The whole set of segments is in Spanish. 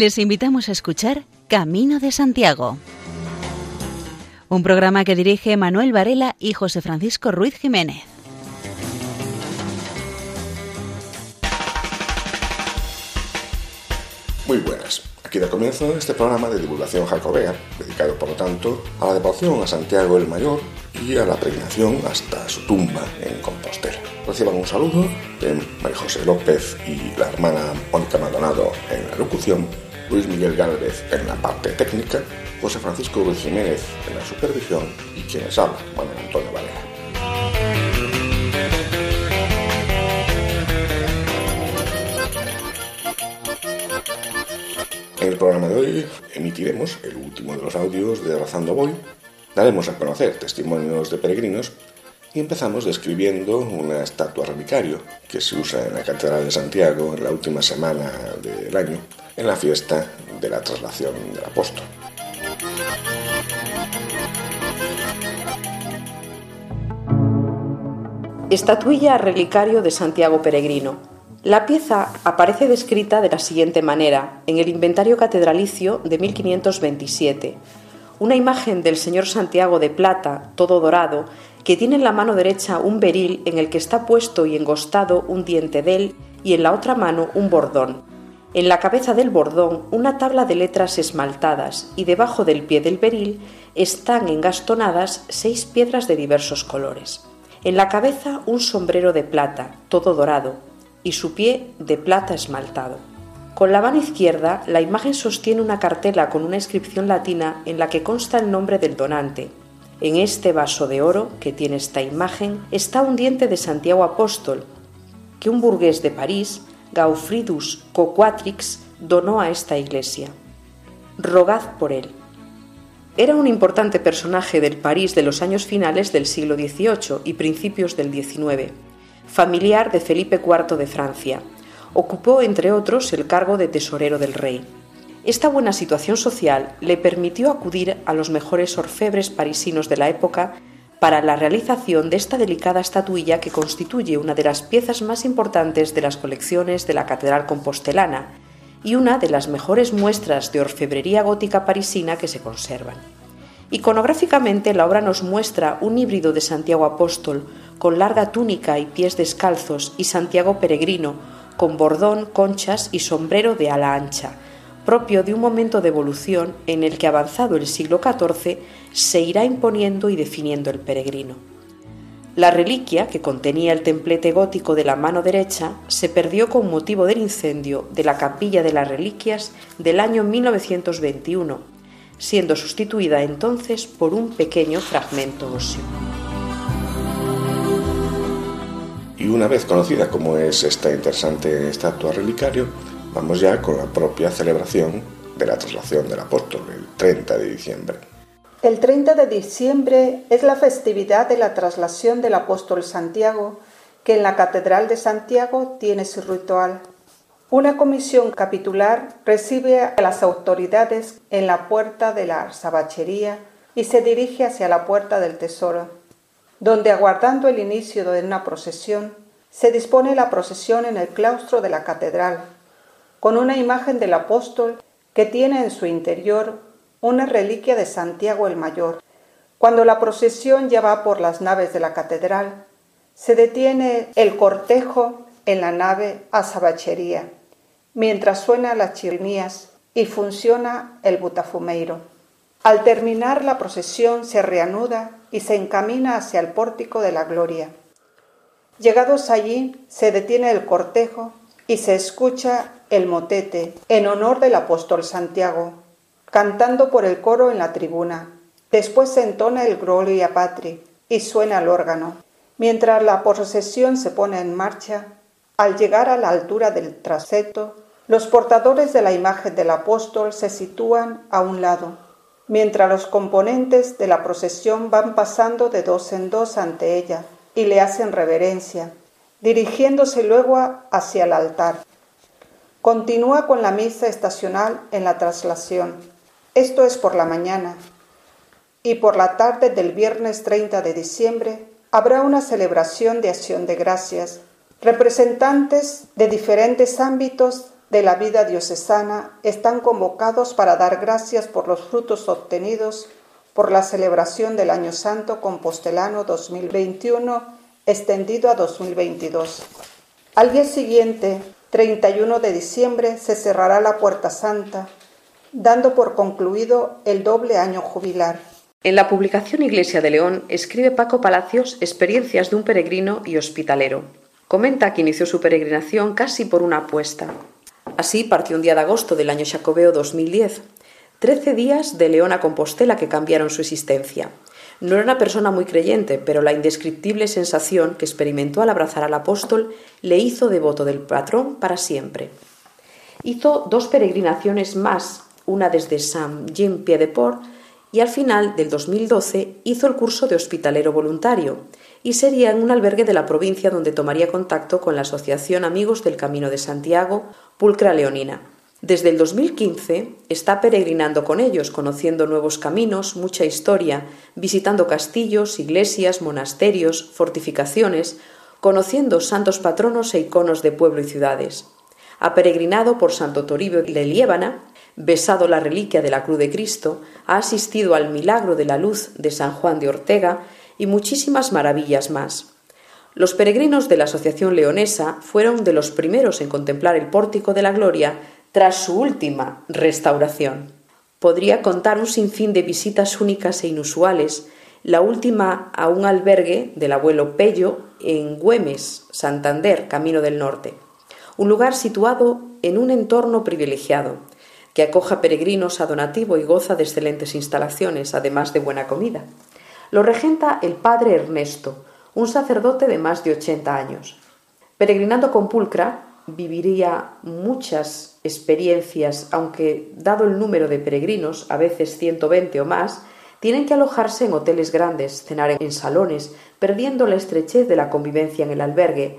Les invitamos a escuchar Camino de Santiago, un programa que dirige Manuel Varela y José Francisco Ruiz Jiménez. Muy buenas. Aquí da comienzo este programa de divulgación jacobea, dedicado por lo tanto a la devoción a Santiago el Mayor y a la peregrinación hasta su tumba en Compostela. Reciban un saludo de María José López y la hermana Mónica Maldonado en la locución, Luis Miguel Gálvez en la parte técnica, José Francisco Ruiz Jiménez en la supervisión y quienes habla, Manuel Antonio Valera. En el programa de hoy emitiremos el último de los audios de Razando Voy, daremos a conocer testimonios de peregrinos y empezamos describiendo una estatua relicario que se usa en la Catedral de Santiago en la última semana del año, en la fiesta de la traslación del apóstol. Estatuilla relicario de Santiago Peregrino la pieza aparece descrita de la siguiente manera en el inventario catedralicio de 1527. Una imagen del Señor Santiago de plata, todo dorado, que tiene en la mano derecha un beril en el que está puesto y engostado un diente de él y en la otra mano un bordón. En la cabeza del bordón una tabla de letras esmaltadas y debajo del pie del beril están engastonadas seis piedras de diversos colores. En la cabeza un sombrero de plata, todo dorado, y su pie de plata esmaltado. Con la mano izquierda, la imagen sostiene una cartela con una inscripción latina en la que consta el nombre del donante. En este vaso de oro que tiene esta imagen está un diente de Santiago Apóstol, que un burgués de París, Gaufridus Coquatrix, donó a esta iglesia. Rogad por él. Era un importante personaje del París de los años finales del siglo XVIII y principios del XIX familiar de Felipe IV de Francia. Ocupó, entre otros, el cargo de tesorero del rey. Esta buena situación social le permitió acudir a los mejores orfebres parisinos de la época para la realización de esta delicada estatuilla que constituye una de las piezas más importantes de las colecciones de la Catedral Compostelana y una de las mejores muestras de orfebrería gótica parisina que se conservan. Iconográficamente la obra nos muestra un híbrido de Santiago Apóstol con larga túnica y pies descalzos, y Santiago Peregrino, con bordón, conchas y sombrero de ala ancha, propio de un momento de evolución en el que avanzado el siglo XIV se irá imponiendo y definiendo el peregrino. La reliquia, que contenía el templete gótico de la mano derecha, se perdió con motivo del incendio de la capilla de las reliquias del año 1921, siendo sustituida entonces por un pequeño fragmento óseo. Y una vez conocida como es esta interesante estatua relicario, vamos ya con la propia celebración de la traslación del apóstol, el 30 de diciembre. El 30 de diciembre es la festividad de la traslación del apóstol Santiago, que en la Catedral de Santiago tiene su ritual. Una comisión capitular recibe a las autoridades en la puerta de la sabachería y se dirige hacia la puerta del tesoro donde aguardando el inicio de una procesión, se dispone la procesión en el claustro de la catedral, con una imagen del apóstol que tiene en su interior una reliquia de Santiago el Mayor. Cuando la procesión ya va por las naves de la catedral, se detiene el cortejo en la nave azabachería, mientras suena las chirimías y funciona el butafumeiro. Al terminar la procesión se reanuda y se encamina hacia el pórtico de la gloria. Llegados allí, se detiene el cortejo y se escucha el motete en honor del apóstol Santiago, cantando por el coro en la tribuna. Después se entona el Gloria Patri y suena el órgano. Mientras la procesión se pone en marcha, al llegar a la altura del traseto, los portadores de la imagen del apóstol se sitúan a un lado mientras los componentes de la procesión van pasando de dos en dos ante ella y le hacen reverencia, dirigiéndose luego hacia el altar. Continúa con la misa estacional en la traslación. Esto es por la mañana. Y por la tarde del viernes 30 de diciembre habrá una celebración de acción de gracias. Representantes de diferentes ámbitos de la vida diocesana están convocados para dar gracias por los frutos obtenidos por la celebración del Año Santo Compostelano 2021 extendido a 2022. Al día siguiente, 31 de diciembre, se cerrará la Puerta Santa, dando por concluido el doble año jubilar. En la publicación Iglesia de León escribe Paco Palacios experiencias de un peregrino y hospitalero. Comenta que inició su peregrinación casi por una apuesta. Así partió un día de agosto del año Jacobeo 2010. Trece días de León a Compostela que cambiaron su existencia. No era una persona muy creyente, pero la indescriptible sensación que experimentó al abrazar al apóstol le hizo devoto del patrón para siempre. Hizo dos peregrinaciones más, una desde Saint-Jean-Pied-de-Port y al final del 2012 hizo el curso de hospitalero voluntario y sería en un albergue de la provincia donde tomaría contacto con la Asociación Amigos del Camino de Santiago, Pulcra Leonina. Desde el 2015 está peregrinando con ellos, conociendo nuevos caminos, mucha historia, visitando castillos, iglesias, monasterios, fortificaciones, conociendo santos patronos e iconos de pueblo y ciudades. Ha peregrinado por Santo Toribio de Liébana, besado la reliquia de la Cruz de Cristo, ha asistido al milagro de la luz de San Juan de Ortega y muchísimas maravillas más. Los peregrinos de la Asociación Leonesa fueron de los primeros en contemplar el pórtico de la gloria tras su última restauración. Podría contar un sinfín de visitas únicas e inusuales, la última a un albergue del abuelo Pello en Güemes, Santander, Camino del Norte, un lugar situado en un entorno privilegiado, que acoja peregrinos a donativo y goza de excelentes instalaciones, además de buena comida. Lo regenta el padre Ernesto, un sacerdote de más de 80 años. Peregrinando con pulcra, viviría muchas experiencias, aunque dado el número de peregrinos, a veces 120 o más, tienen que alojarse en hoteles grandes, cenar en salones, perdiendo la estrechez de la convivencia en el albergue,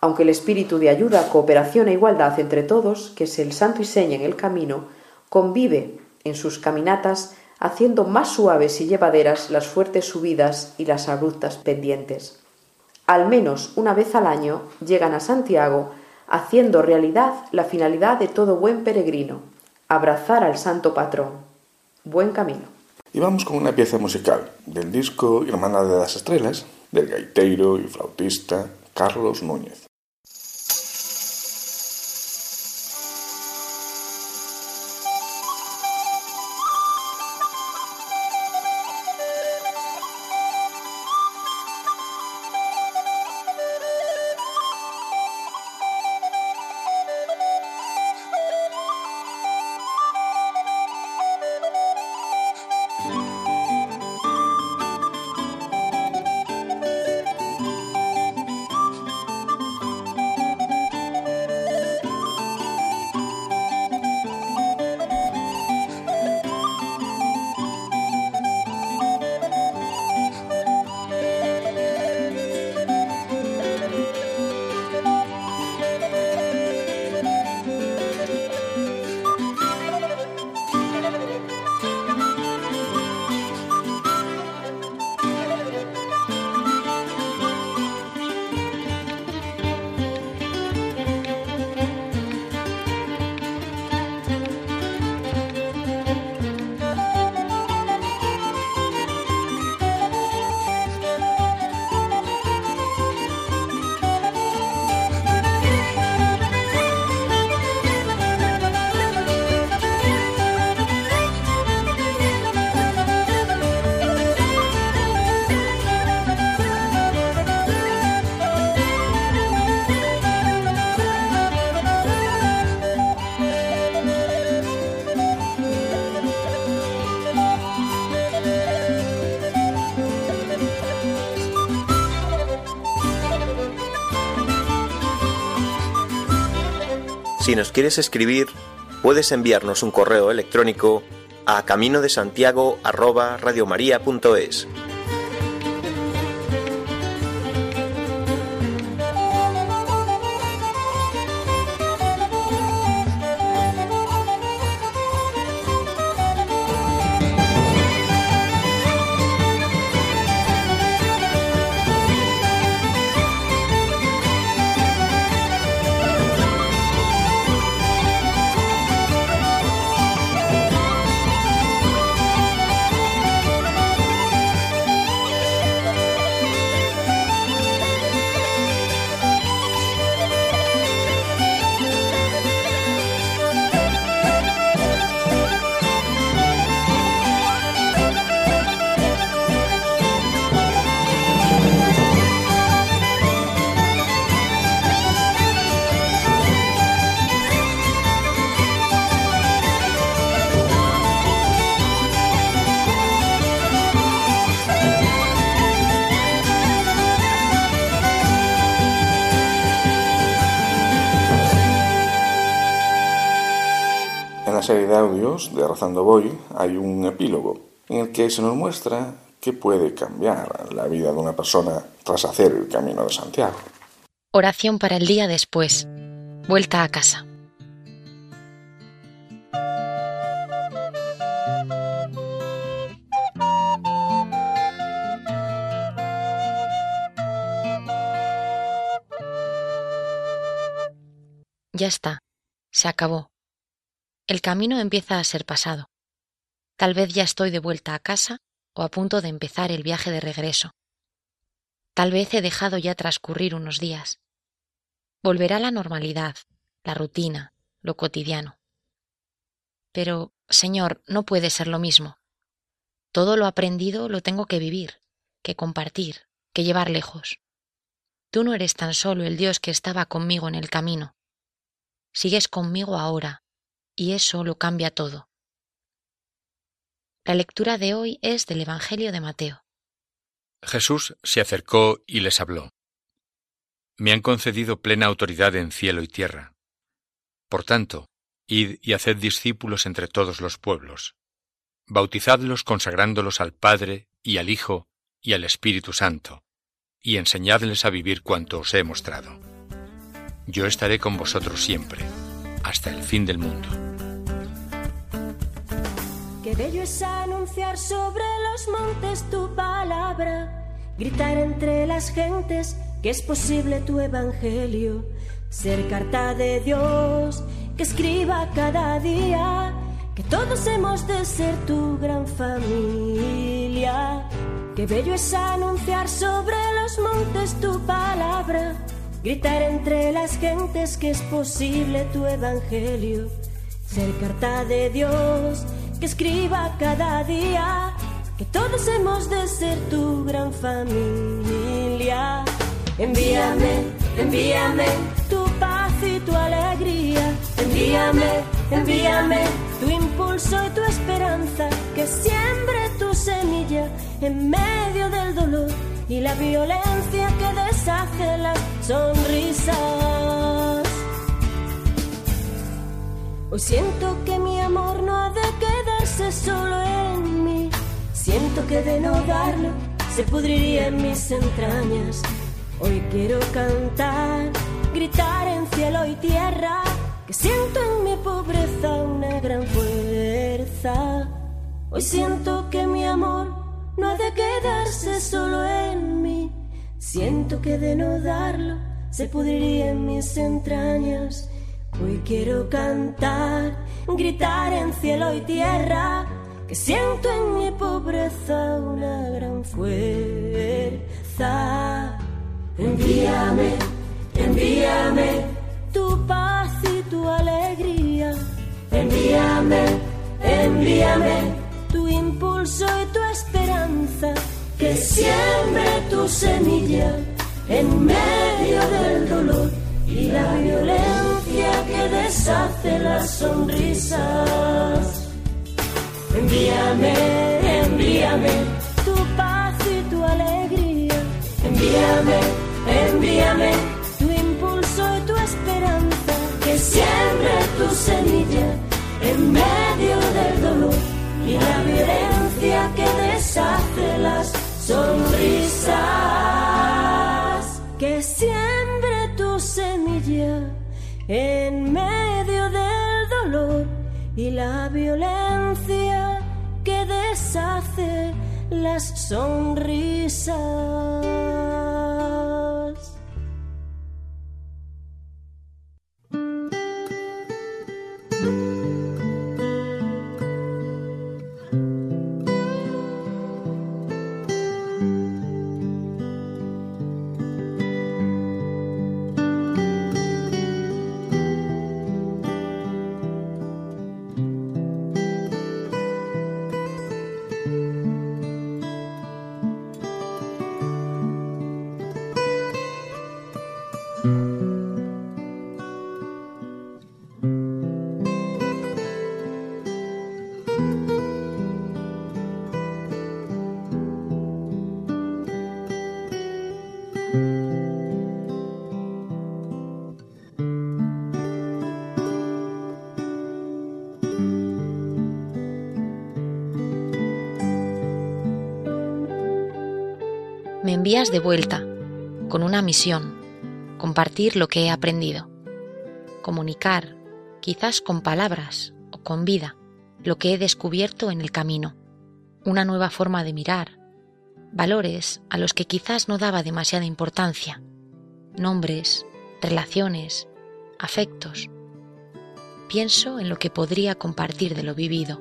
aunque el espíritu de ayuda, cooperación e igualdad entre todos, que es el santo y seña en el camino, convive en sus caminatas haciendo más suaves y llevaderas las fuertes subidas y las abruptas pendientes. Al menos una vez al año llegan a Santiago haciendo realidad la finalidad de todo buen peregrino, abrazar al santo patrón. Buen camino. Y vamos con una pieza musical del disco Hermana de las Estrellas, del gaiteiro y flautista Carlos Núñez. Si nos quieres escribir, puedes enviarnos un correo electrónico a camino de de Rezando Voy hay un epílogo en el que se nos muestra qué puede cambiar la vida de una persona tras hacer el camino de Santiago. Oración para el día después. Vuelta a casa. Ya está, se acabó. El camino empieza a ser pasado. Tal vez ya estoy de vuelta a casa o a punto de empezar el viaje de regreso. Tal vez he dejado ya transcurrir unos días. Volverá la normalidad, la rutina, lo cotidiano. Pero, Señor, no puede ser lo mismo. Todo lo aprendido lo tengo que vivir, que compartir, que llevar lejos. Tú no eres tan solo el Dios que estaba conmigo en el camino sigues conmigo ahora, y eso lo cambia todo. La lectura de hoy es del Evangelio de Mateo. Jesús se acercó y les habló. Me han concedido plena autoridad en cielo y tierra. Por tanto, id y haced discípulos entre todos los pueblos. Bautizadlos consagrándolos al Padre y al Hijo y al Espíritu Santo, y enseñadles a vivir cuanto os he mostrado yo estaré con vosotros siempre, hasta el fin del mundo. Qué bello es anunciar sobre los montes tu palabra, gritar entre las gentes que es posible tu evangelio, ser carta de Dios que escriba cada día, que todos hemos de ser tu gran familia. Qué bello es anunciar sobre los montes tu palabra gritar entre las gentes que es posible tu evangelio, ser carta de Dios que escriba cada día, que todos hemos de ser tu gran familia. Envíame, envíame tu paz y tu alegría, envíame, envíame tu impulso y tu esperanza, que siembre tu semilla en medio del dolor y la violencia que deshace las sonrisas. Hoy siento que mi amor no ha de quedarse solo en mí. Siento que de no darlo se pudriría en mis entrañas. Hoy quiero cantar, gritar en cielo y tierra, que siento en mi pobreza una gran fuerza. Hoy siento que mi amor no ha de quedarse solo en mí. Siento que de no darlo se pudriría en mis entrañas. Hoy quiero cantar, gritar en cielo y tierra, que siento en mi pobreza una gran fuerza. Envíame, envíame tu paz y tu alegría. Envíame, envíame impulso y tu esperanza, que siembre tu semilla en medio del dolor y la violencia que deshace las sonrisas. Envíame, envíame tu paz y tu alegría. Envíame, envíame tu impulso y tu esperanza, que siembre tu semilla en medio del dolor y la violencia que deshace las sonrisas. Que siembre tu semilla en medio del dolor y la violencia que deshace las sonrisas. Envías de vuelta con una misión, compartir lo que he aprendido, comunicar, quizás con palabras o con vida, lo que he descubierto en el camino, una nueva forma de mirar, valores a los que quizás no daba demasiada importancia, nombres, relaciones, afectos. Pienso en lo que podría compartir de lo vivido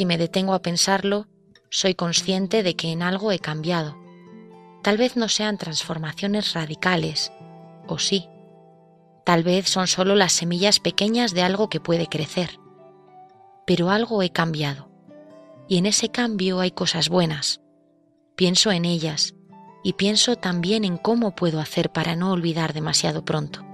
Si me detengo a pensarlo, soy consciente de que en algo he cambiado. Tal vez no sean transformaciones radicales, o sí. Tal vez son solo las semillas pequeñas de algo que puede crecer. Pero algo he cambiado. Y en ese cambio hay cosas buenas. Pienso en ellas y pienso también en cómo puedo hacer para no olvidar demasiado pronto.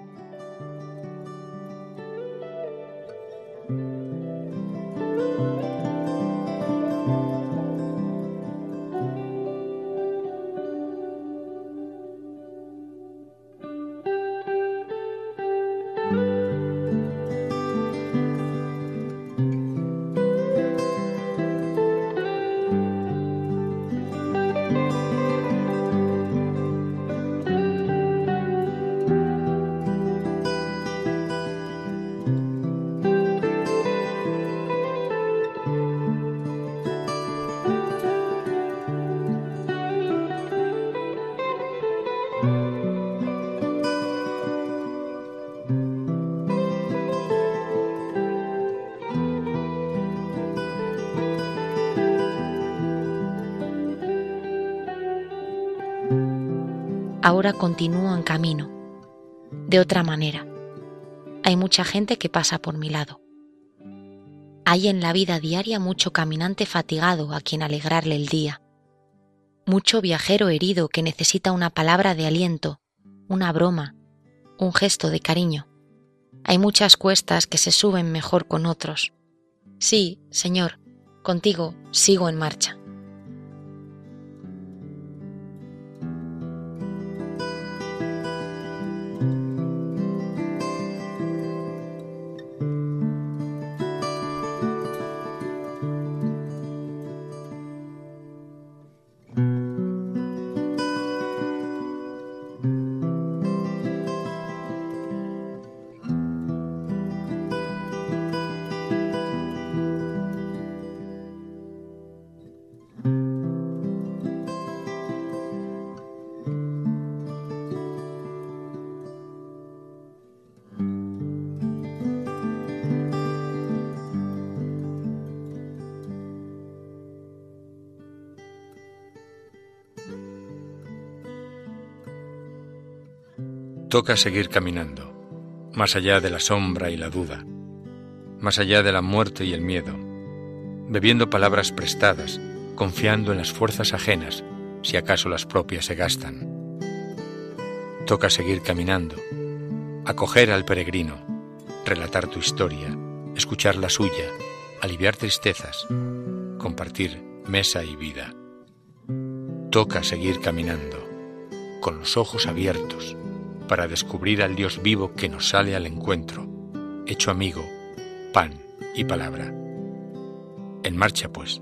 Ahora continúo en camino, de otra manera. Hay mucha gente que pasa por mi lado. Hay en la vida diaria mucho caminante fatigado a quien alegrarle el día, mucho viajero herido que necesita una palabra de aliento, una broma, un gesto de cariño. Hay muchas cuestas que se suben mejor con otros. Sí, Señor, contigo sigo en marcha. Toca seguir caminando, más allá de la sombra y la duda, más allá de la muerte y el miedo, bebiendo palabras prestadas, confiando en las fuerzas ajenas, si acaso las propias se gastan. Toca seguir caminando, acoger al peregrino, relatar tu historia, escuchar la suya, aliviar tristezas, compartir mesa y vida. Toca seguir caminando, con los ojos abiertos, para descubrir al Dios vivo que nos sale al encuentro, hecho amigo, pan y palabra. En marcha, pues.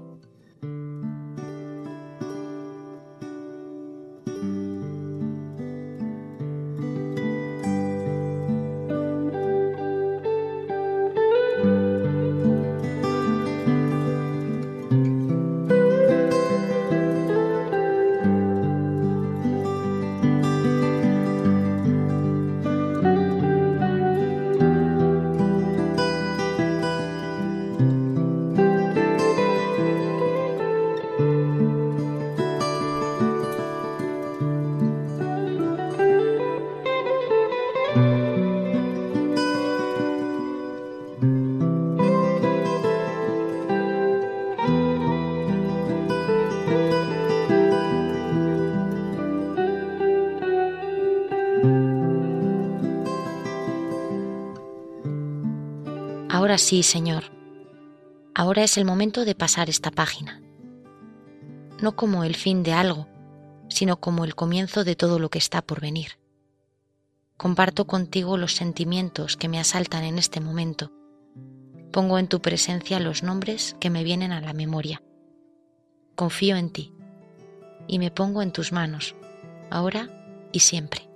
Señor. Ahora es el momento de pasar esta página. No como el fin de algo, sino como el comienzo de todo lo que está por venir. Comparto contigo los sentimientos que me asaltan en este momento. Pongo en tu presencia los nombres que me vienen a la memoria. Confío en ti y me pongo en tus manos, ahora y siempre.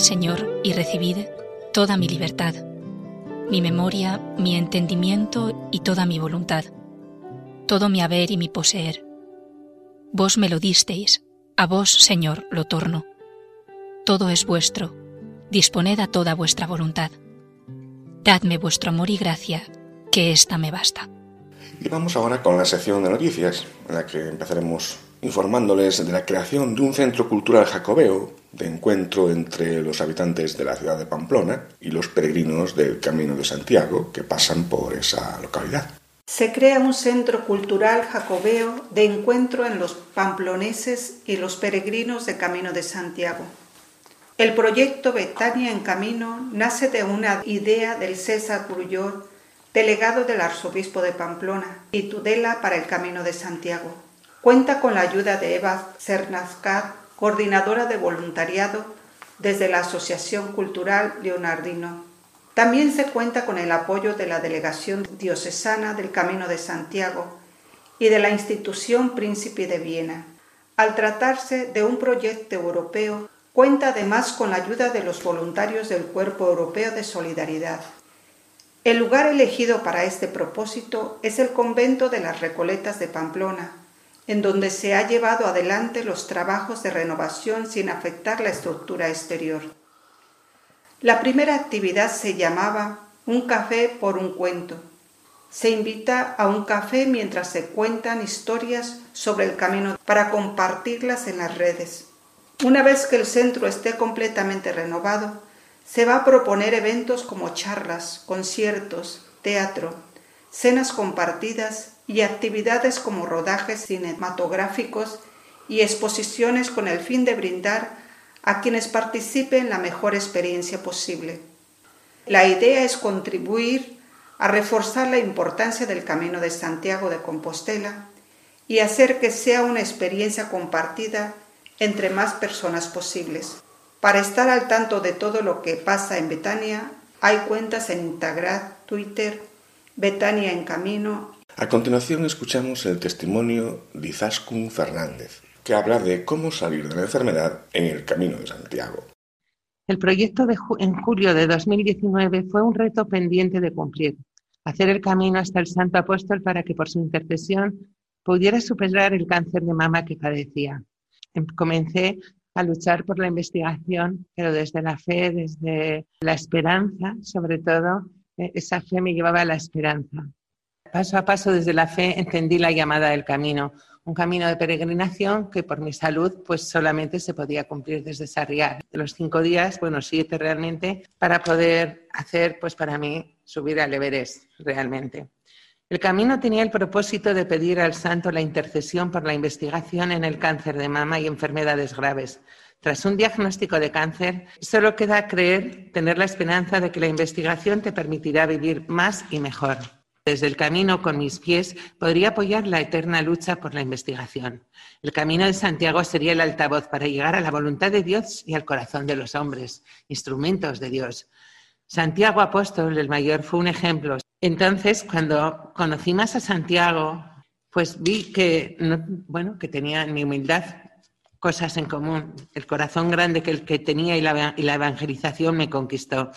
Señor, y recibid toda mi libertad, mi memoria, mi entendimiento y toda mi voluntad, todo mi haber y mi poseer. Vos me lo disteis, a vos, Señor, lo torno. Todo es vuestro, disponed a toda vuestra voluntad. Dadme vuestro amor y gracia, que ésta me basta. Y vamos ahora con la sección de noticias, en la que empezaremos informándoles de la creación de un centro cultural jacobeo de encuentro entre los habitantes de la ciudad de Pamplona y los peregrinos del Camino de Santiago que pasan por esa localidad. Se crea un centro cultural jacobeo de encuentro en los pamploneses y los peregrinos de Camino de Santiago. El proyecto Betania en Camino nace de una idea del César Grullor, delegado del arzobispo de Pamplona y Tudela para el Camino de Santiago. Cuenta con la ayuda de Eva Cernazcat, coordinadora de voluntariado desde la Asociación Cultural Leonardino. También se cuenta con el apoyo de la Delegación Diocesana del Camino de Santiago y de la institución Príncipe de Viena. Al tratarse de un proyecto europeo, cuenta además con la ayuda de los voluntarios del Cuerpo Europeo de Solidaridad. El lugar elegido para este propósito es el convento de las Recoletas de Pamplona, en donde se ha llevado adelante los trabajos de renovación sin afectar la estructura exterior. La primera actividad se llamaba Un café por un cuento. Se invita a un café mientras se cuentan historias sobre el camino para compartirlas en las redes. Una vez que el centro esté completamente renovado, se va a proponer eventos como charlas, conciertos, teatro, cenas compartidas y actividades como rodajes cinematográficos y exposiciones con el fin de brindar a quienes participen la mejor experiencia posible. La idea es contribuir a reforzar la importancia del Camino de Santiago de Compostela y hacer que sea una experiencia compartida entre más personas posibles. Para estar al tanto de todo lo que pasa en Betania, hay cuentas en Instagram, Twitter, Betania en Camino a continuación escuchamos el testimonio de Izaskun Fernández, que habla de cómo salir de la enfermedad en el Camino de Santiago. El proyecto de en julio de 2019 fue un reto pendiente de cumplir, hacer el camino hasta el Santo Apóstol para que por su intercesión pudiera superar el cáncer de mama que padecía. Em, comencé a luchar por la investigación, pero desde la fe, desde la esperanza, sobre todo, eh, esa fe me llevaba a la esperanza. Paso a paso desde la fe entendí la llamada del camino, un camino de peregrinación que por mi salud pues solamente se podía cumplir desde Sarriá. De los cinco días, bueno, siete realmente, para poder hacer pues para mí subir al Everest realmente. El camino tenía el propósito de pedir al santo la intercesión por la investigación en el cáncer de mama y enfermedades graves. Tras un diagnóstico de cáncer, solo queda creer, tener la esperanza de que la investigación te permitirá vivir más y mejor. Desde el camino con mis pies podría apoyar la eterna lucha por la investigación. El camino de Santiago sería el altavoz para llegar a la voluntad de Dios y al corazón de los hombres, instrumentos de Dios. Santiago Apóstol, el mayor, fue un ejemplo. Entonces, cuando conocí más a Santiago, pues vi que, bueno, que tenía mi humildad cosas en común. El corazón grande que, que tenía y la evangelización me conquistó.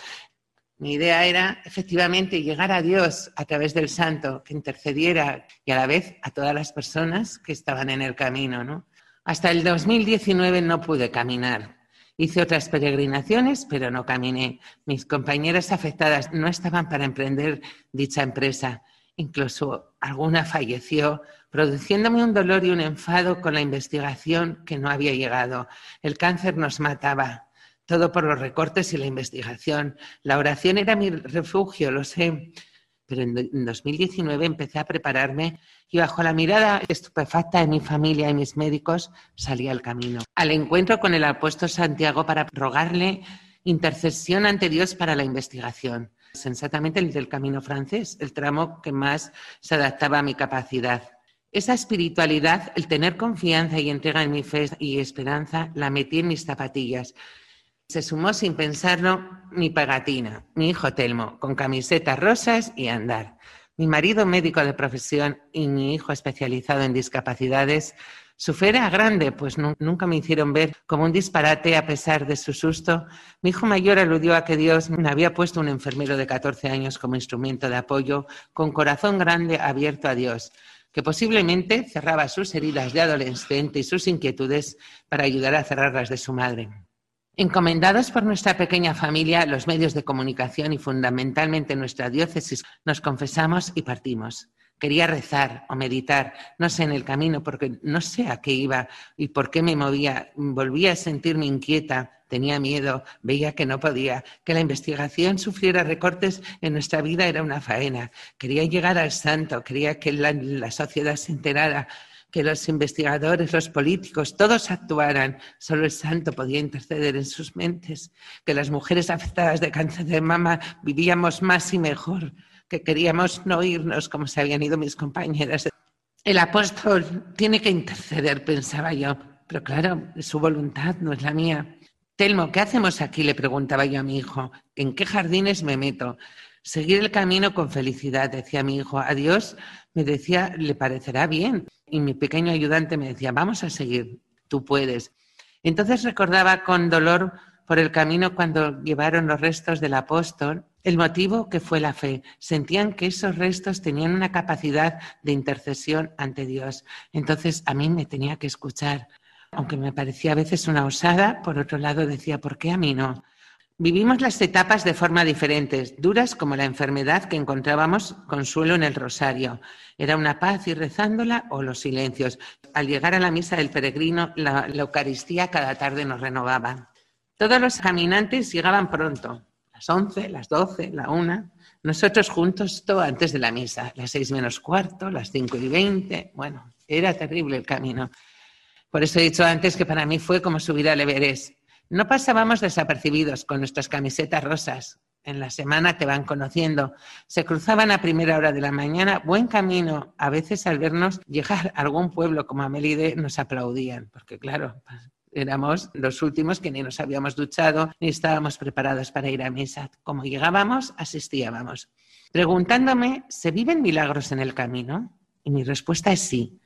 Mi idea era efectivamente llegar a Dios a través del santo, que intercediera y a la vez a todas las personas que estaban en el camino. ¿no? Hasta el 2019 no pude caminar. Hice otras peregrinaciones, pero no caminé. Mis compañeras afectadas no estaban para emprender dicha empresa. Incluso alguna falleció, produciéndome un dolor y un enfado con la investigación que no había llegado. El cáncer nos mataba todo por los recortes y la investigación. La oración era mi refugio, lo sé, pero en 2019 empecé a prepararme y bajo la mirada estupefacta de mi familia y mis médicos salí al camino, al encuentro con el apóstol Santiago para rogarle intercesión ante Dios para la investigación. Sensatamente el del camino francés, el tramo que más se adaptaba a mi capacidad. Esa espiritualidad, el tener confianza y entrega en mi fe y esperanza, la metí en mis zapatillas se sumó sin pensarlo mi pagatina, mi hijo Telmo, con camisetas rosas y andar. Mi marido médico de profesión y mi hijo especializado en discapacidades. Su fe era grande, pues nunca me hicieron ver como un disparate a pesar de su susto. Mi hijo mayor aludió a que Dios me había puesto un enfermero de 14 años como instrumento de apoyo, con corazón grande abierto a Dios, que posiblemente cerraba sus heridas de adolescente y sus inquietudes para ayudar a cerrarlas de su madre. Encomendados por nuestra pequeña familia, los medios de comunicación y fundamentalmente nuestra diócesis, nos confesamos y partimos. Quería rezar o meditar, no sé, en el camino, porque no sé a qué iba y por qué me movía. Volvía a sentirme inquieta, tenía miedo, veía que no podía, que la investigación sufriera recortes en nuestra vida era una faena. Quería llegar al santo, quería que la, la sociedad se enterara que los investigadores, los políticos, todos actuaran. Solo el santo podía interceder en sus mentes, que las mujeres afectadas de cáncer de mama vivíamos más y mejor, que queríamos no irnos como se habían ido mis compañeras. El apóstol tiene que interceder, pensaba yo, pero claro, su voluntad, no es la mía. Telmo, ¿qué hacemos aquí? le preguntaba yo a mi hijo. ¿En qué jardines me meto? Seguir el camino con felicidad, decía mi hijo. A Dios me decía, le parecerá bien y mi pequeño ayudante me decía, vamos a seguir, tú puedes. Entonces recordaba con dolor por el camino cuando llevaron los restos del apóstol, el motivo que fue la fe. Sentían que esos restos tenían una capacidad de intercesión ante Dios. Entonces a mí me tenía que escuchar. Aunque me parecía a veces una osada, por otro lado decía, ¿por qué a mí no? Vivimos las etapas de forma diferentes, duras como la enfermedad que encontrábamos consuelo en el rosario. Era una paz y rezándola o los silencios. Al llegar a la misa del peregrino, la, Eucaristía cada tarde nos renovaba. Todos los caminantes llegaban pronto, las once, las doce, la una. Nosotros juntos todo antes de la misa, las seis menos cuarto, las cinco y veinte. Bueno, era terrible el camino. Por eso he dicho antes que para mí fue como subir al Everest no pasábamos desapercibidos con nuestras camisetas rosas. En la semana te van conociendo. Se cruzaban a primera hora de la mañana, buen camino. A veces al vernos llegar a algún pueblo como Amelide nos aplaudían, porque claro, éramos los últimos que ni nos habíamos duchado ni estábamos preparados para ir a misa. Como llegábamos, asistíamos. Preguntándome, ¿se viven milagros en el camino? Y mi respuesta es sí.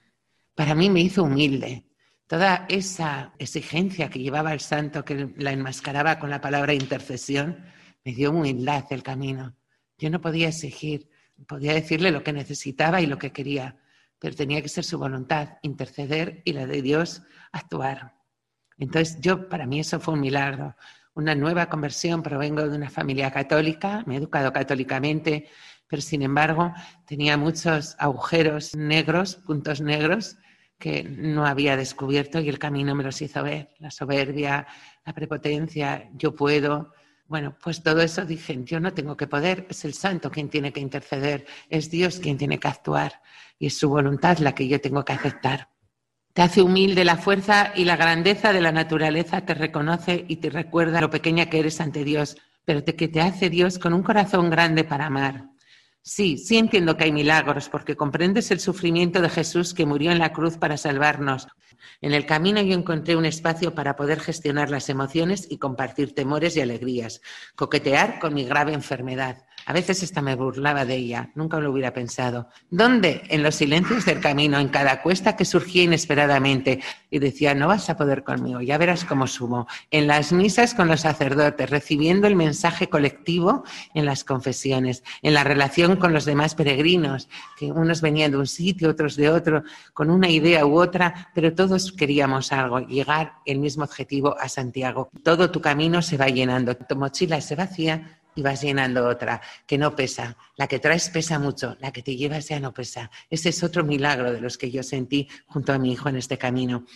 Para mí me hizo humilde, toda esa exigencia que llevaba el santo, que la enmascaraba con la palabra intercesión, me dio humildad el camino. Yo no podía exigir, podía decirle lo que necesitaba y lo que quería, pero tenía que ser su voluntad, interceder y la de Dios actuar. Entonces, yo, para mí eso fue un milagro, una nueva conversión, provengo de una familia católica, me he educado católicamente, pero sin embargo tenía muchos agujeros negros, puntos negros, que no había descubierto y el camino me los hizo ver. La soberbia, la prepotencia, yo puedo. Bueno, pues todo eso dije, yo no tengo que poder, es el santo quien tiene que interceder, es Dios quien tiene que actuar y es su voluntad la que yo tengo que aceptar. Te hace humilde la fuerza y la grandeza de la naturaleza, te reconoce y te recuerda lo pequeña que eres ante Dios, pero que te hace Dios con un corazón grande para amar. Sí, sí entiendo que hay milagros porque comprendes el sufrimiento de Jesús que murió en la cruz para salvarnos. En el camino yo encontré un espacio para poder gestionar las emociones y compartir temores y alegrías, coquetear con mi grave enfermedad, a veces hasta me burlaba de ella, nunca lo hubiera pensado. ¿Dónde? En los silencios del camino, en cada cuesta que surgía inesperadamente. Y decía, no vas a poder conmigo, ya verás cómo sumo. En las misas con los sacerdotes, recibiendo el mensaje colectivo en las confesiones, en la relación con los demás peregrinos, que unos venían de un sitio, otros de otro, con una idea u otra, pero todos queríamos algo, llegar el mismo objetivo a Santiago. Todo tu camino se va llenando, tu mochila se vacía y vas llenando otra que no pesa. La que traes pesa mucho, la que te llevas ya no pesa. Ese es otro milagro de los que yo sentí junto a mi hijo en este camino.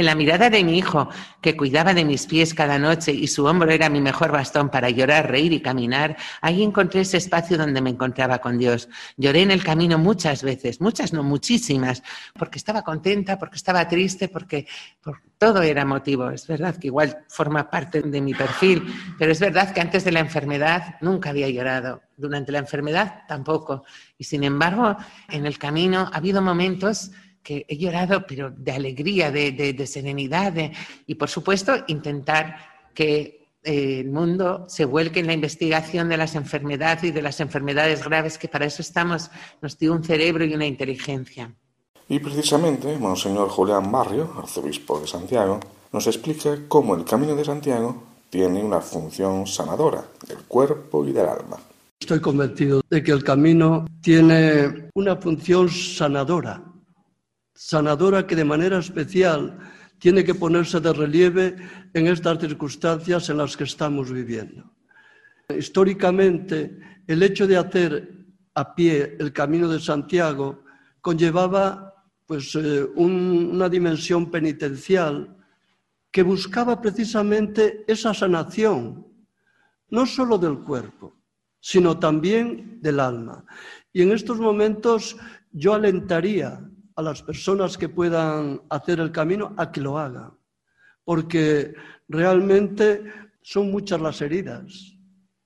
En la mirada de mi hijo, que cuidaba de mis pies cada noche y su hombro era mi mejor bastón para llorar, reír y caminar, ahí encontré ese espacio donde me encontraba con Dios. Lloré en el camino muchas veces, muchas no, muchísimas, porque estaba contenta, porque estaba triste, porque todo era motivo. Es verdad que igual forma parte de mi perfil, pero es verdad que antes de la enfermedad nunca había llorado. Durante la enfermedad tampoco. Y sin embargo, en el camino ha habido momentos que he llorado, pero de alegría, de, serenidad, y por supuesto intentar que eh, el mundo se vuelque en la investigación de las enfermedades y de las enfermedades graves, que para eso estamos, nos dio un cerebro y una inteligencia. Y precisamente, Monseñor Julián Barrio, arzobispo de Santiago, nos explica cómo el Camino de Santiago tiene una función sanadora del cuerpo y del alma. Estoy convencido de que el camino tiene una función sanadora sanadora que de manera especial tiene que ponerse de relieve en estas circunstancias en las que estamos viviendo. Históricamente, el hecho de hacer a pie el camino de Santiago conllevaba pues, eh, una dimensión penitencial que buscaba precisamente esa sanación, no solo del cuerpo, sino también del alma. Y en estos momentos yo alentaría a las personas que puedan hacer el camino a que lo hagan, porque realmente son muchas las heridas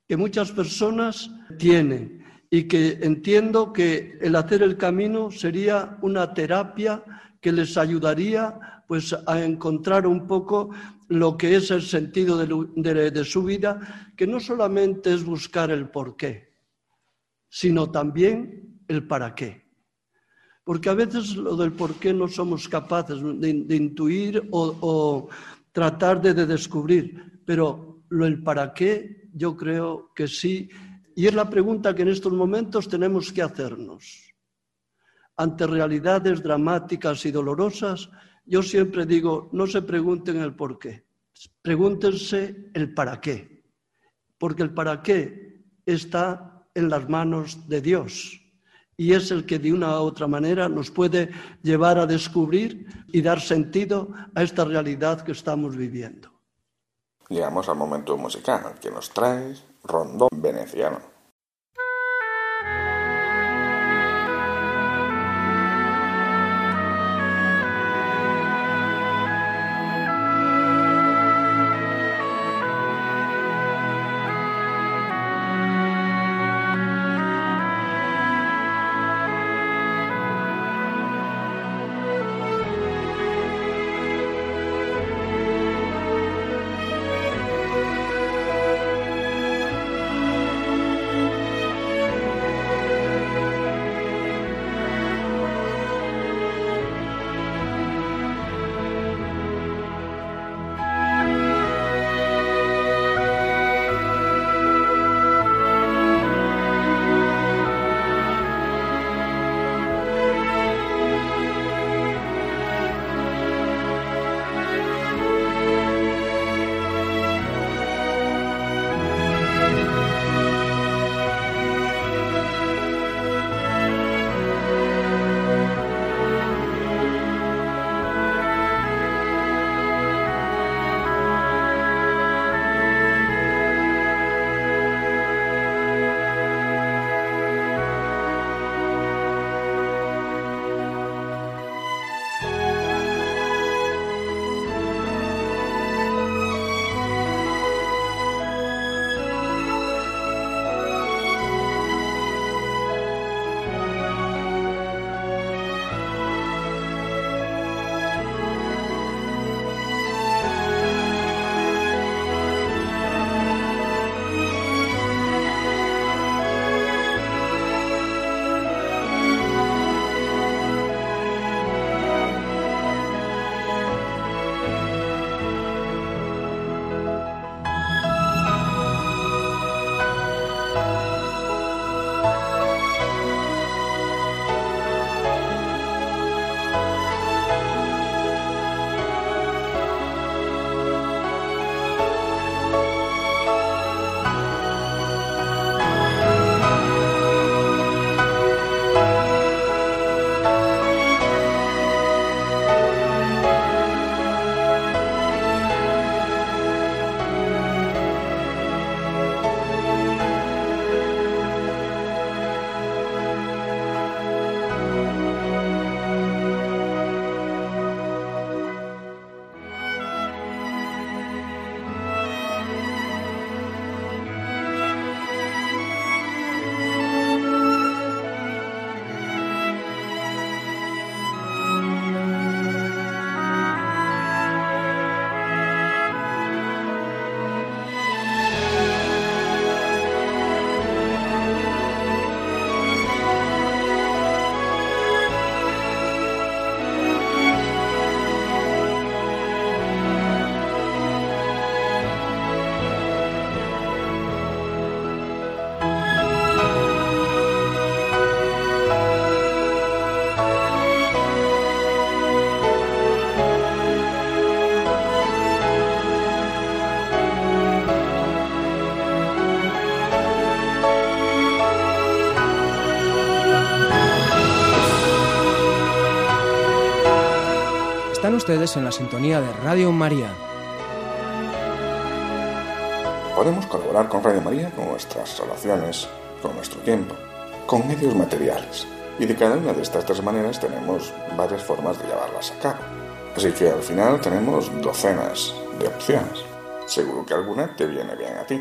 que muchas personas tienen y que entiendo que el hacer el camino sería una terapia que les ayudaría pues a encontrar un poco lo que es el sentido de, de su vida, que no solamente es buscar el por qué, sino también el para qué. Porque a veces lo del por qué no somos capaces de, intuir o, tratar de, descubrir, pero lo el para qué yo creo que sí. Y es la pregunta que en estos momentos tenemos que hacernos. Ante realidades dramáticas y dolorosas, yo siempre digo, no se pregunten el por qué, pregúntense el para qué, porque el para qué está en las manos de Dios y es el que de una u otra manera nos puede llevar a descubrir y dar sentido a esta realidad que estamos viviendo. Llegamos al momento musical que nos trae Rondón Veneciano. Ustedes en la sintonía de Radio María. Podemos colaborar con Radio María con nuestras oraciones, con nuestro tiempo, con medios materiales. Y de cada una de estas tres maneras tenemos varias formas de llevarlas a cabo. Así que al final tenemos docenas de opciones. Seguro que alguna te viene bien a ti.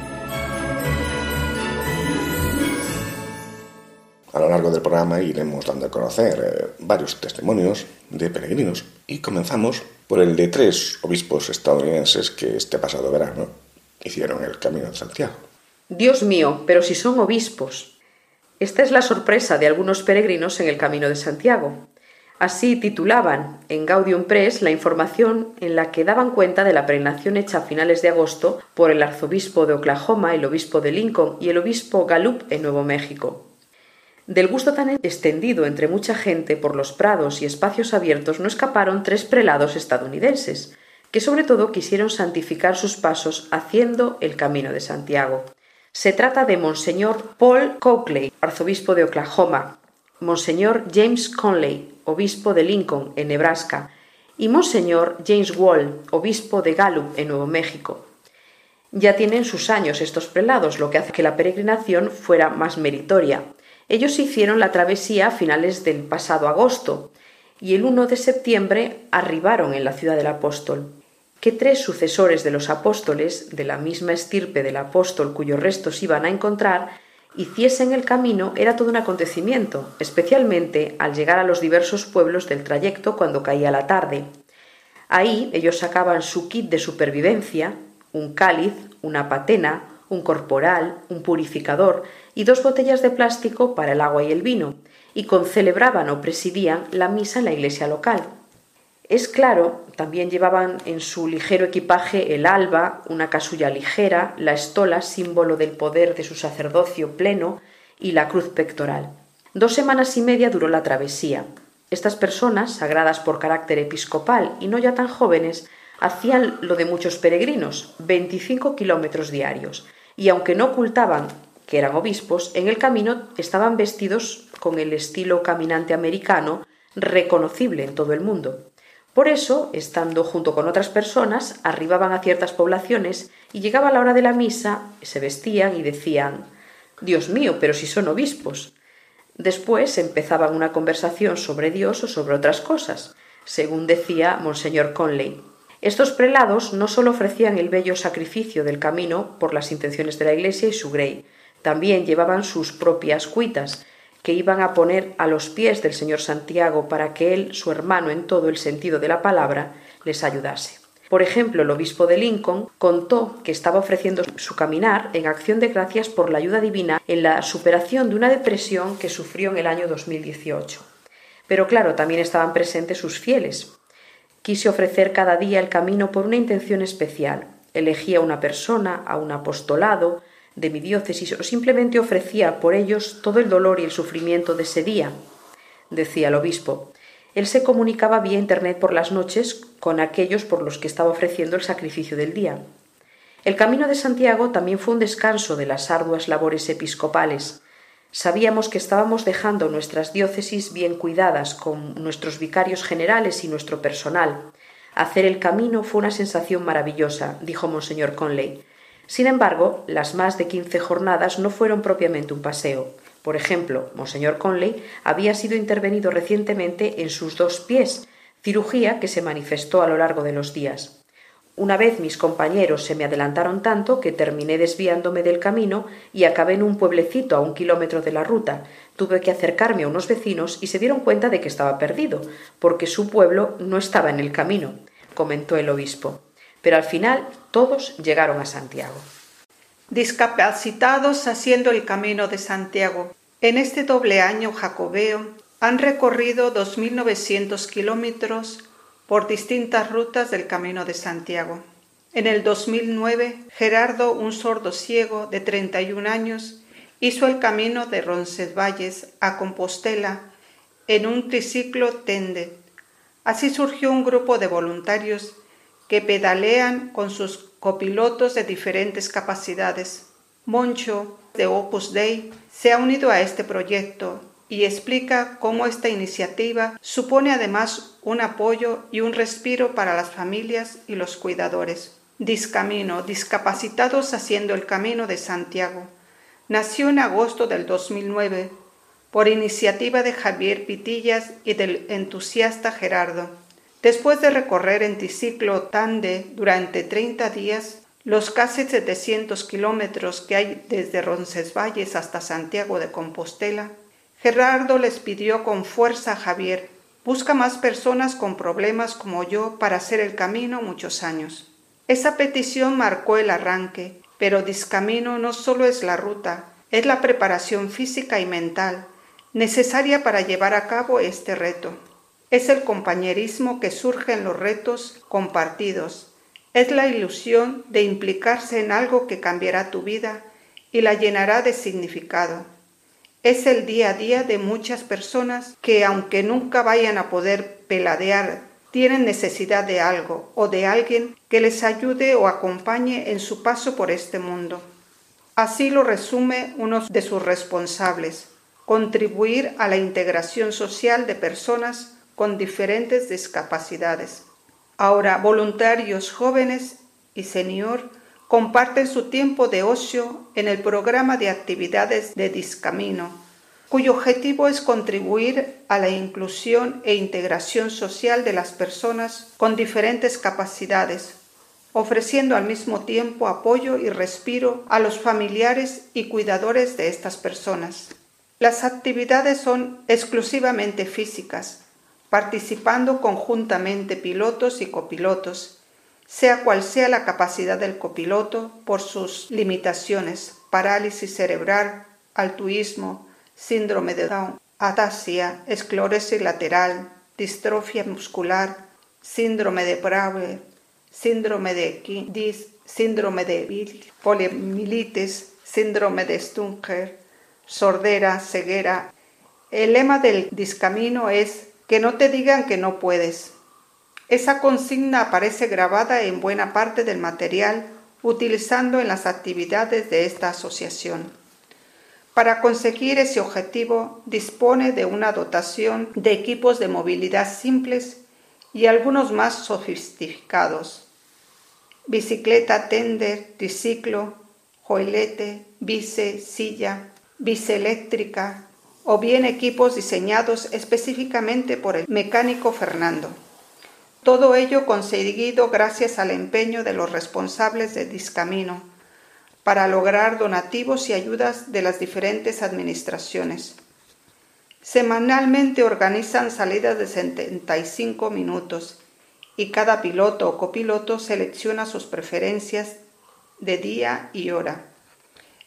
A lo largo del programa iremos dando a conocer eh, varios testimonios de peregrinos y comenzamos por el de tres obispos estadounidenses que este pasado verano hicieron el Camino de Santiago. Dios mío, pero si son obispos. Esta es la sorpresa de algunos peregrinos en el Camino de Santiago. Así titulaban en Gaudium Press la información en la que daban cuenta de la peregrinación hecha a finales de agosto por el arzobispo de Oklahoma, el obispo de Lincoln y el obispo Gallup en Nuevo México. Del gusto tan extendido entre mucha gente por los prados y espacios abiertos no escaparon tres prelados estadounidenses, que sobre todo quisieron santificar sus pasos haciendo el camino de Santiago. Se trata de Monseñor Paul Coakley, arzobispo de Oklahoma, Monseñor James Conley, obispo de Lincoln, en Nebraska, y Monseñor James Wall, obispo de Gallup, en Nuevo México. Ya tienen sus años estos prelados, lo que hace que la peregrinación fuera más meritoria. Ellos hicieron la travesía a finales del pasado agosto y el 1 de septiembre arribaron en la ciudad del apóstol. Que tres sucesores de los apóstoles, de la misma estirpe del apóstol cuyos restos iban a encontrar, hiciesen el camino era todo un acontecimiento, especialmente al llegar a los diversos pueblos del trayecto cuando caía la tarde. Ahí ellos sacaban su kit de supervivencia, un cáliz, una patena, un corporal, un purificador y dos botellas de plástico para el agua y el vino, y concelebraban o presidían la misa en la iglesia local. Es claro, también llevaban en su ligero equipaje el alba, una casulla ligera, la estola, símbolo del poder de su sacerdocio pleno, y la cruz pectoral. Dos semanas y media duró la travesía. Estas personas, sagradas por carácter episcopal y no ya tan jóvenes, hacían lo de muchos peregrinos, 25 kilómetros diarios, y aunque no ocultaban que eran obispos, en el camino estaban vestidos con el estilo caminante americano reconocible en todo el mundo. Por eso, estando junto con otras personas, arribaban a ciertas poblaciones y llegaba la hora de la misa, se vestían y decían Dios mío, pero si son obispos. Después empezaban una conversación sobre Dios o sobre otras cosas, según decía Monseñor Conley. Estos prelados no sólo ofrecían el bello sacrificio del camino por las intenciones de la Iglesia y su grey, también llevaban sus propias cuitas, que iban a poner a los pies del señor Santiago para que él, su hermano en todo el sentido de la palabra, les ayudase. Por ejemplo, el obispo de Lincoln contó que estaba ofreciendo su caminar en acción de gracias por la ayuda divina en la superación de una depresión que sufrió en el año 2018. Pero claro, también estaban presentes sus fieles, Quise ofrecer cada día el camino por una intención especial. Elegía a una persona, a un apostolado de mi diócesis o simplemente ofrecía por ellos todo el dolor y el sufrimiento de ese día, decía el obispo. Él se comunicaba vía Internet por las noches con aquellos por los que estaba ofreciendo el sacrificio del día. El camino de Santiago también fue un descanso de las arduas labores episcopales. Sabíamos que estábamos dejando nuestras diócesis bien cuidadas con nuestros vicarios generales y nuestro personal. Hacer el camino fue una sensación maravillosa, dijo Monseñor Conley. Sin embargo, las más de quince jornadas no fueron propiamente un paseo. Por ejemplo, Monseñor Conley había sido intervenido recientemente en sus dos pies, cirugía que se manifestó a lo largo de los días. Una vez mis compañeros se me adelantaron tanto que terminé desviándome del camino y acabé en un pueblecito a un kilómetro de la ruta. Tuve que acercarme a unos vecinos y se dieron cuenta de que estaba perdido, porque su pueblo no estaba en el camino, comentó el obispo. Pero al final todos llegaron a Santiago. Discapacitados haciendo el camino de Santiago. En este doble año jacobeo han recorrido 2.900 kilómetros por distintas rutas del Camino de Santiago. En el 2009, Gerardo, un sordo ciego de 31 años, hizo el camino de Roncesvalles a Compostela en un triciclo Tende. Así surgió un grupo de voluntarios que pedalean con sus copilotos de diferentes capacidades. Moncho, de Opus Dei, se ha unido a este proyecto y explica cómo esta iniciativa supone además un apoyo y un respiro para las familias y los cuidadores. Discamino, discapacitados haciendo el camino de Santiago. Nació en agosto del 2009 por iniciativa de Javier Pitillas y del entusiasta Gerardo. Después de recorrer en triciclo Tande durante 30 días, los casi 700 kilómetros que hay desde Roncesvalles hasta Santiago de Compostela, Gerardo les pidió con fuerza a Javier, busca más personas con problemas como yo para hacer el camino muchos años. Esa petición marcó el arranque, pero Discamino no solo es la ruta, es la preparación física y mental necesaria para llevar a cabo este reto. Es el compañerismo que surge en los retos compartidos. Es la ilusión de implicarse en algo que cambiará tu vida y la llenará de significado. Es el día a día de muchas personas que, aunque nunca vayan a poder peladear, tienen necesidad de algo o de alguien que les ayude o acompañe en su paso por este mundo. Así lo resume uno de sus responsables, contribuir a la integración social de personas con diferentes discapacidades. Ahora, voluntarios jóvenes y senior comparten su tiempo de ocio en el programa de actividades de Discamino, cuyo objetivo es contribuir a la inclusión e integración social de las personas con diferentes capacidades, ofreciendo al mismo tiempo apoyo y respiro a los familiares y cuidadores de estas personas. Las actividades son exclusivamente físicas, participando conjuntamente pilotos y copilotos, sea cual sea la capacidad del copiloto por sus limitaciones, parálisis cerebral, altuismo, síndrome de Down, atasia, esclerosis lateral, distrofia muscular, síndrome de Prager, síndrome de Kindis, síndrome de poliomielitis, síndrome de Stunger, sordera, ceguera. El lema del discamino es que no te digan que no puedes, esa consigna aparece grabada en buena parte del material utilizando en las actividades de esta asociación. Para conseguir ese objetivo dispone de una dotación de equipos de movilidad simples y algunos más sofisticados. Bicicleta tender, triciclo, joilete, bice, silla, bici eléctrica o bien equipos diseñados específicamente por el mecánico Fernando. Todo ello conseguido gracias al empeño de los responsables de Discamino para lograr donativos y ayudas de las diferentes administraciones. Semanalmente organizan salidas de 75 minutos y cada piloto o copiloto selecciona sus preferencias de día y hora.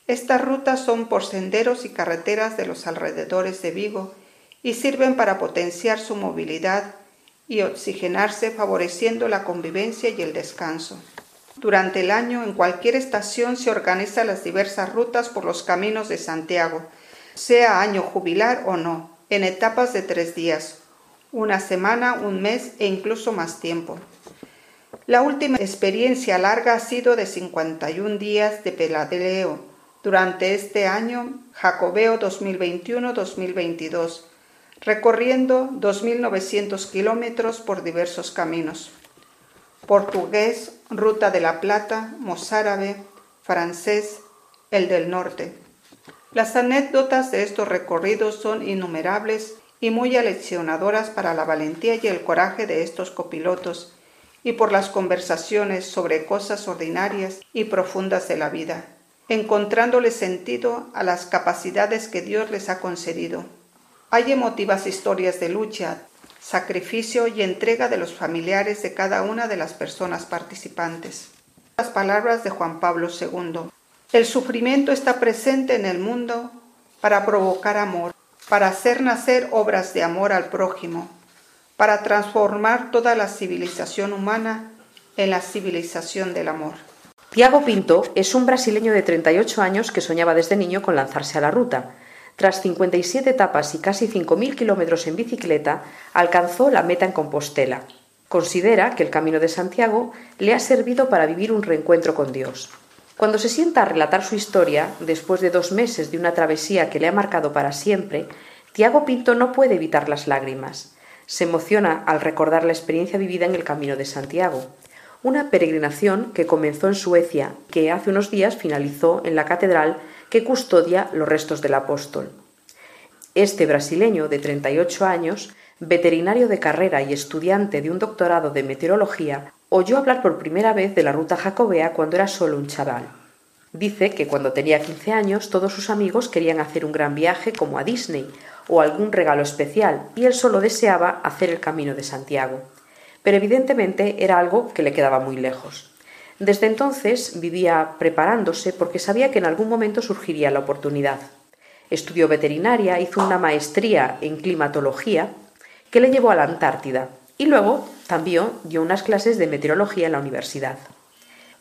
Estas rutas son por senderos y carreteras de los alrededores de Vigo y sirven para potenciar su movilidad y oxigenarse favoreciendo la convivencia y el descanso. Durante el año en cualquier estación se organizan las diversas rutas por los caminos de Santiago, sea año jubilar o no, en etapas de tres días, una semana, un mes e incluso más tiempo. La última experiencia larga ha sido de 51 días de peladeo, durante este año Jacobeo 2021-2022, recorriendo 2.900 kilómetros por diversos caminos. Portugués, Ruta de la Plata, mozárabe, francés, el del norte. Las anécdotas de estos recorridos son innumerables y muy aleccionadoras para la valentía y el coraje de estos copilotos y por las conversaciones sobre cosas ordinarias y profundas de la vida, encontrándole sentido a las capacidades que Dios les ha concedido. Hay emotivas historias de lucha, sacrificio y entrega de los familiares de cada una de las personas participantes. Las palabras de Juan Pablo II. El sufrimiento está presente en el mundo para provocar amor, para hacer nacer obras de amor al prójimo, para transformar toda la civilización humana en la civilización del amor. Tiago Pinto es un brasileño de 38 años que soñaba desde niño con lanzarse a la ruta. Tras 57 etapas y casi 5.000 kilómetros en bicicleta, alcanzó la meta en Compostela. Considera que el Camino de Santiago le ha servido para vivir un reencuentro con Dios. Cuando se sienta a relatar su historia, después de dos meses de una travesía que le ha marcado para siempre, Tiago Pinto no puede evitar las lágrimas. Se emociona al recordar la experiencia vivida en el Camino de Santiago, una peregrinación que comenzó en Suecia, que hace unos días finalizó en la catedral que custodia los restos del apóstol. Este brasileño de 38 años, veterinario de carrera y estudiante de un doctorado de meteorología, oyó hablar por primera vez de la ruta jacobea cuando era solo un chaval. Dice que cuando tenía 15 años todos sus amigos querían hacer un gran viaje como a Disney o algún regalo especial y él solo deseaba hacer el camino de Santiago. Pero evidentemente era algo que le quedaba muy lejos. Desde entonces vivía preparándose porque sabía que en algún momento surgiría la oportunidad. Estudió veterinaria, hizo una maestría en climatología que le llevó a la Antártida y luego también dio unas clases de meteorología en la universidad.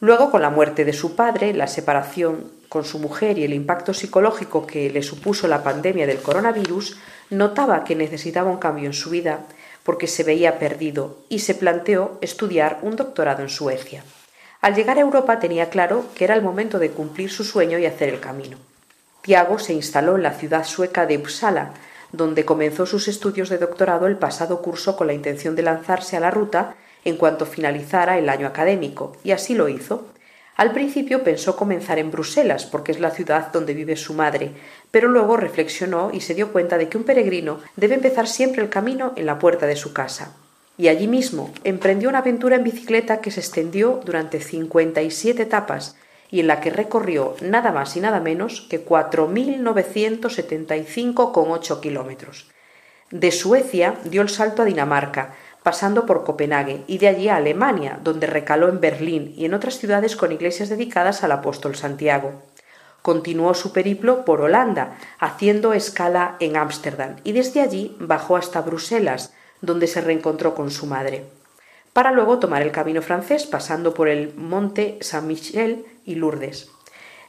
Luego, con la muerte de su padre, la separación con su mujer y el impacto psicológico que le supuso la pandemia del coronavirus, notaba que necesitaba un cambio en su vida porque se veía perdido y se planteó estudiar un doctorado en Suecia. Al llegar a Europa tenía claro que era el momento de cumplir su sueño y hacer el camino. Tiago se instaló en la ciudad sueca de Uppsala, donde comenzó sus estudios de doctorado el pasado curso con la intención de lanzarse a la ruta en cuanto finalizara el año académico, y así lo hizo. Al principio pensó comenzar en Bruselas, porque es la ciudad donde vive su madre, pero luego reflexionó y se dio cuenta de que un peregrino debe empezar siempre el camino en la puerta de su casa. Y allí mismo emprendió una aventura en bicicleta que se extendió durante 57 etapas, y en la que recorrió nada más y nada menos que 4.975,8 kilómetros. De Suecia dio el salto a Dinamarca, pasando por Copenhague y de allí a Alemania, donde recaló en Berlín y en otras ciudades con iglesias dedicadas al apóstol Santiago. Continuó su periplo por Holanda, haciendo escala en Ámsterdam, y desde allí bajó hasta Bruselas, donde se reencontró con su madre para luego tomar el camino francés pasando por el monte Saint-Michel y Lourdes.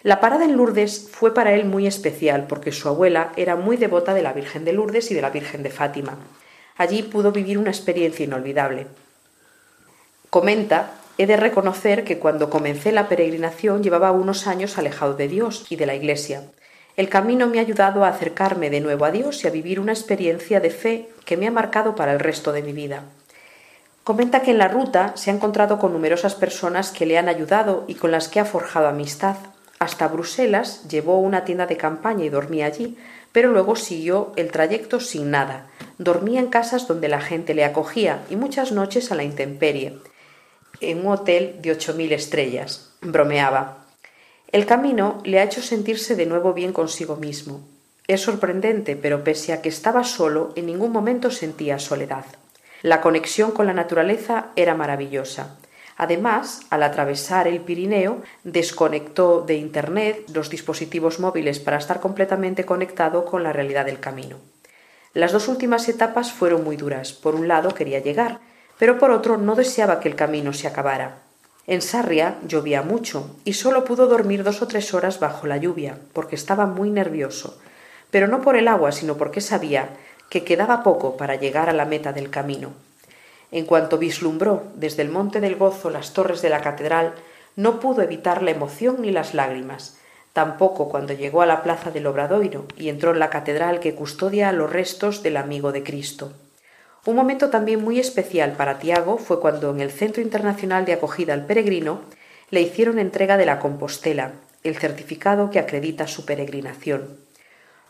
La parada en Lourdes fue para él muy especial porque su abuela era muy devota de la Virgen de Lourdes y de la Virgen de Fátima. Allí pudo vivir una experiencia inolvidable. Comenta, he de reconocer que cuando comencé la peregrinación llevaba unos años alejado de Dios y de la Iglesia. El camino me ha ayudado a acercarme de nuevo a Dios y a vivir una experiencia de fe que me ha marcado para el resto de mi vida. Comenta que en la ruta se ha encontrado con numerosas personas que le han ayudado y con las que ha forjado amistad. Hasta Bruselas llevó una tienda de campaña y dormía allí, pero luego siguió el trayecto sin nada. Dormía en casas donde la gente le acogía y muchas noches a la intemperie, en un hotel de ocho mil estrellas. Bromeaba. El camino le ha hecho sentirse de nuevo bien consigo mismo. Es sorprendente, pero pese a que estaba solo, en ningún momento sentía soledad. La conexión con la naturaleza era maravillosa. Además, al atravesar el Pirineo, desconectó de Internet los dispositivos móviles para estar completamente conectado con la realidad del camino. Las dos últimas etapas fueron muy duras. Por un lado quería llegar, pero por otro no deseaba que el camino se acabara. En Sarria llovía mucho y solo pudo dormir dos o tres horas bajo la lluvia, porque estaba muy nervioso, pero no por el agua, sino porque sabía que quedaba poco para llegar a la meta del camino. En cuanto vislumbró desde el Monte del Gozo las torres de la catedral, no pudo evitar la emoción ni las lágrimas. tampoco cuando llegó a la plaza del Obradoiro y entró en la catedral que custodia los restos del amigo de Cristo. Un momento también muy especial para Tiago fue cuando en el Centro Internacional de Acogida al Peregrino le hicieron entrega de la Compostela, el certificado que acredita su peregrinación.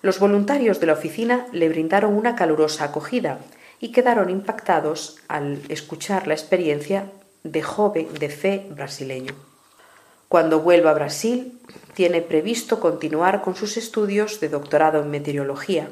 Los voluntarios de la oficina le brindaron una calurosa acogida y quedaron impactados al escuchar la experiencia de joven de fe brasileño. Cuando vuelva a Brasil, tiene previsto continuar con sus estudios de doctorado en meteorología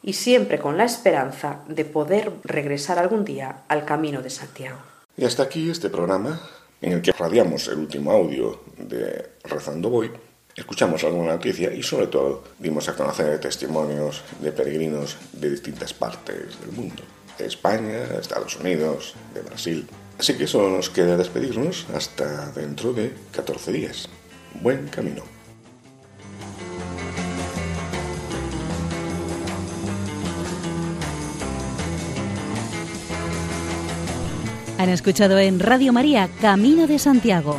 y siempre con la esperanza de poder regresar algún día al camino de Santiago. Y hasta aquí este programa en el que radiamos el último audio de Rezando Voy, escuchamos alguna noticia y sobre todo dimos a conocer testimonios de peregrinos de distintas partes del mundo, de España, Estados Unidos, de Brasil. Así que solo nos queda despedirnos hasta dentro de 14 días. Buen camino. Han escuchado en Radio María Camino de Santiago,